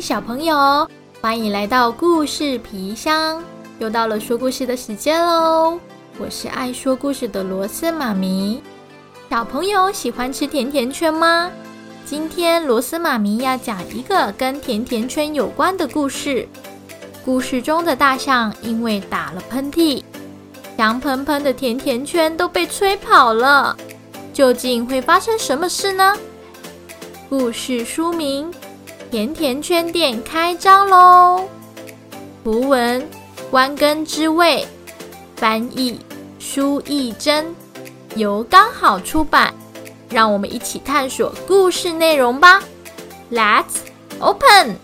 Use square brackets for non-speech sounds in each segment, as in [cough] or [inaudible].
小朋友，欢迎来到故事皮箱，又到了说故事的时间喽！我是爱说故事的罗斯妈咪。小朋友喜欢吃甜甜圈吗？今天罗斯妈咪要讲一个跟甜甜圈有关的故事。故事中的大象因为打了喷嚏，香喷喷的甜甜圈都被吹跑了。究竟会发生什么事呢？故事书名。甜甜圈店开张喽！图文：关根之味，翻译：舒艺珍，由刚好出版。让我们一起探索故事内容吧！Let's open。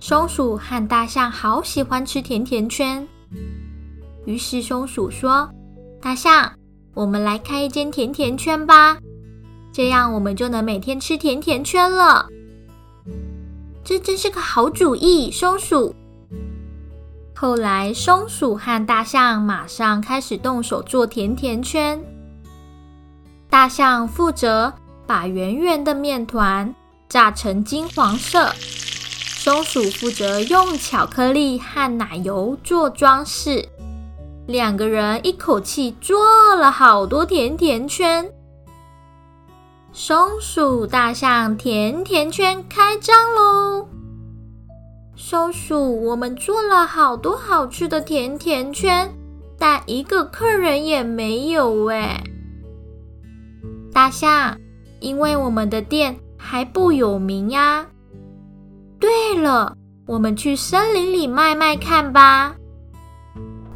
松鼠和大象好喜欢吃甜甜圈，于是松鼠说：“大象，我们来开一间甜甜圈吧，这样我们就能每天吃甜甜圈了。”这真是个好主意，松鼠。后来，松鼠和大象马上开始动手做甜甜圈。大象负责把圆圆的面团炸成金黄色。松鼠负责用巧克力和奶油做装饰，两个人一口气做了好多甜甜圈。松鼠大象甜甜圈开张喽！松鼠，我们做了好多好吃的甜甜圈，但一个客人也没有哎。大象，因为我们的店还不有名呀。对了，我们去森林里卖卖看吧。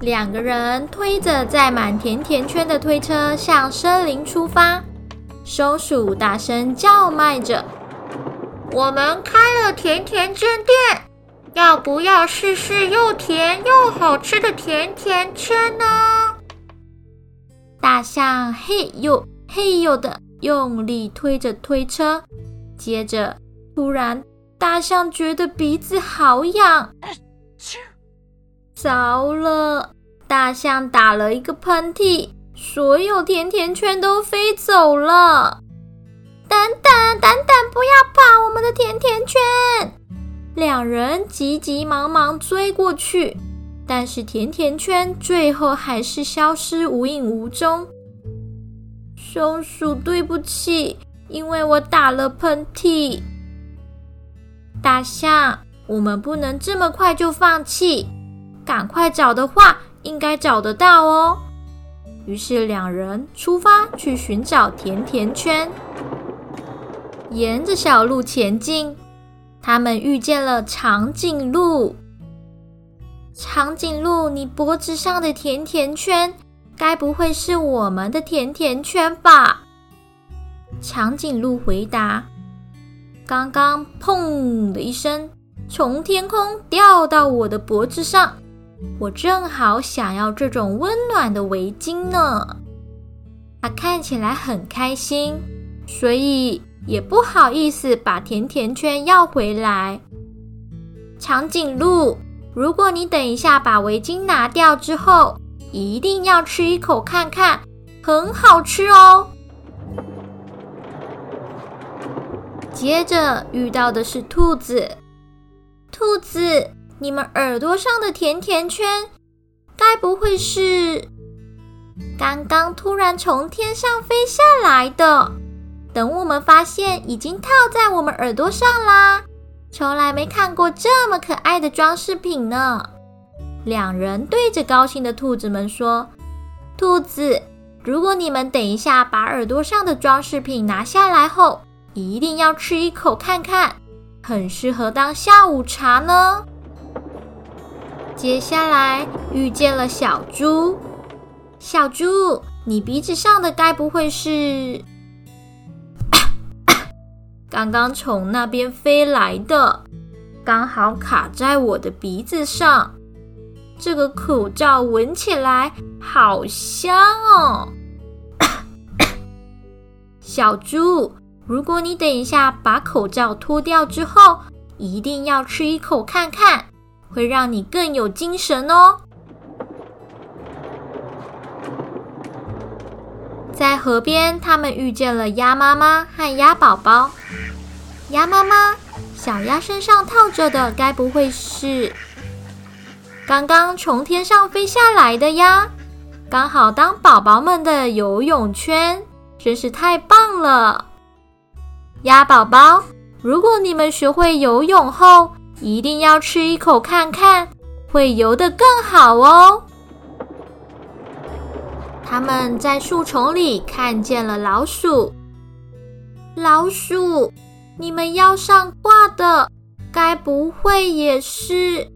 两个人推着载满甜甜圈的推车向森林出发。松鼠大声叫卖着：“我们开了甜甜圈店，要不要试试又甜又好吃的甜甜圈呢？”大象嘿呦嘿呦的用力推着推车，接着突然。大象觉得鼻子好痒，糟了！大象打了一个喷嚏，所有甜甜圈都飞走了。等等，等等，不要跑！我们的甜甜圈！两人急急忙忙追过去，但是甜甜圈最后还是消失无影无踪。松鼠，对不起，因为我打了喷嚏。大象，我们不能这么快就放弃，赶快找的话，应该找得到哦。于是两人出发去寻找甜甜圈，沿着小路前进。他们遇见了长颈鹿。长颈鹿，你脖子上的甜甜圈，该不会是我们的甜甜圈吧？长颈鹿回答。刚刚砰的一声，从天空掉到我的脖子上，我正好想要这种温暖的围巾呢。他看起来很开心，所以也不好意思把甜甜圈要回来。长颈鹿，如果你等一下把围巾拿掉之后，一定要吃一口看看，很好吃哦。接着遇到的是兔子。兔子，你们耳朵上的甜甜圈，该不会是刚刚突然从天上飞下来的？等我们发现，已经套在我们耳朵上啦！从来没看过这么可爱的装饰品呢。两人对着高兴的兔子们说：“兔子，如果你们等一下把耳朵上的装饰品拿下来后，”一定要吃一口看看，很适合当下午茶呢。接下来遇见了小猪，小猪，你鼻子上的该不会是 [coughs] 刚刚从那边飞来的？刚好卡在我的鼻子上。这个口罩闻起来好香哦，[coughs] 小猪。如果你等一下把口罩脱掉之后，一定要吃一口看看，会让你更有精神哦。在河边，他们遇见了鸭妈妈和鸭宝宝。鸭妈妈，小鸭身上套着的，该不会是刚刚从天上飞下来的呀？刚好当宝宝们的游泳圈，真是太棒了！鸭宝宝，如果你们学会游泳后，一定要吃一口看看，会游得更好哦。他们在树丛里看见了老鼠。老鼠，你们腰上挂的，该不会也是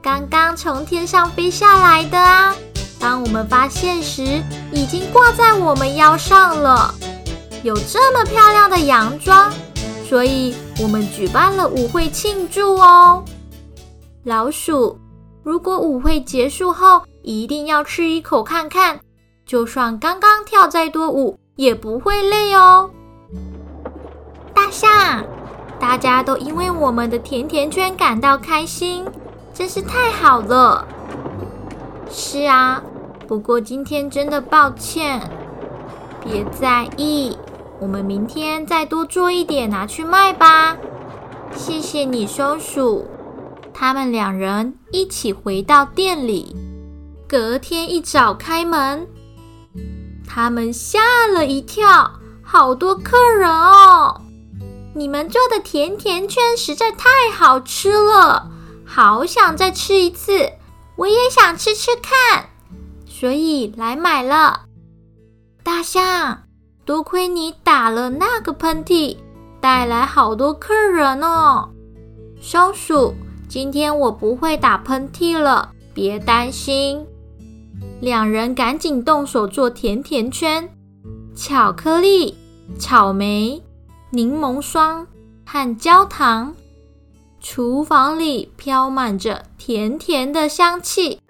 刚刚从天上飞下来的啊？当我们发现时，已经挂在我们腰上了。有这么漂亮的洋装，所以我们举办了舞会庆祝哦。老鼠，如果舞会结束后，一定要吃一口看看。就算刚刚跳再多舞，也不会累哦。大象，大家都因为我们的甜甜圈感到开心，真是太好了。是啊，不过今天真的抱歉，别在意，我们明天再多做一点拿去卖吧。谢谢你，松鼠。他们两人一起回到店里，隔天一早开门。他们吓了一跳，好多客人哦！你们做的甜甜圈实在太好吃了，好想再吃一次。我也想吃吃看，所以来买了。大象，多亏你打了那个喷嚏，带来好多客人哦。松鼠，今天我不会打喷嚏了，别担心。两人赶紧动手做甜甜圈，巧克力、草莓、柠檬霜和焦糖。厨房里飘满着甜甜的香气，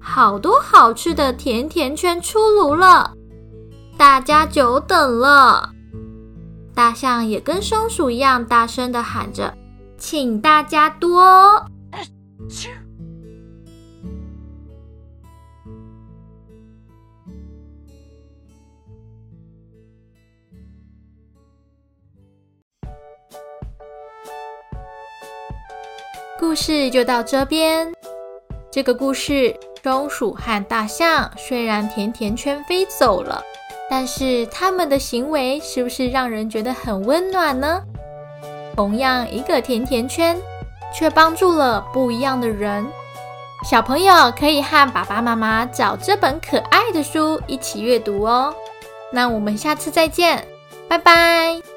好多好吃的甜甜圈出炉了，大家久等了。大象也跟松鼠一样大声的喊着：“请大家多。”故事就到这边。这个故事，松鼠和大象虽然甜甜圈飞走了，但是他们的行为是不是让人觉得很温暖呢？同样一个甜甜圈，却帮助了不一样的人。小朋友可以和爸爸妈妈找这本可爱的书一起阅读哦。那我们下次再见，拜拜。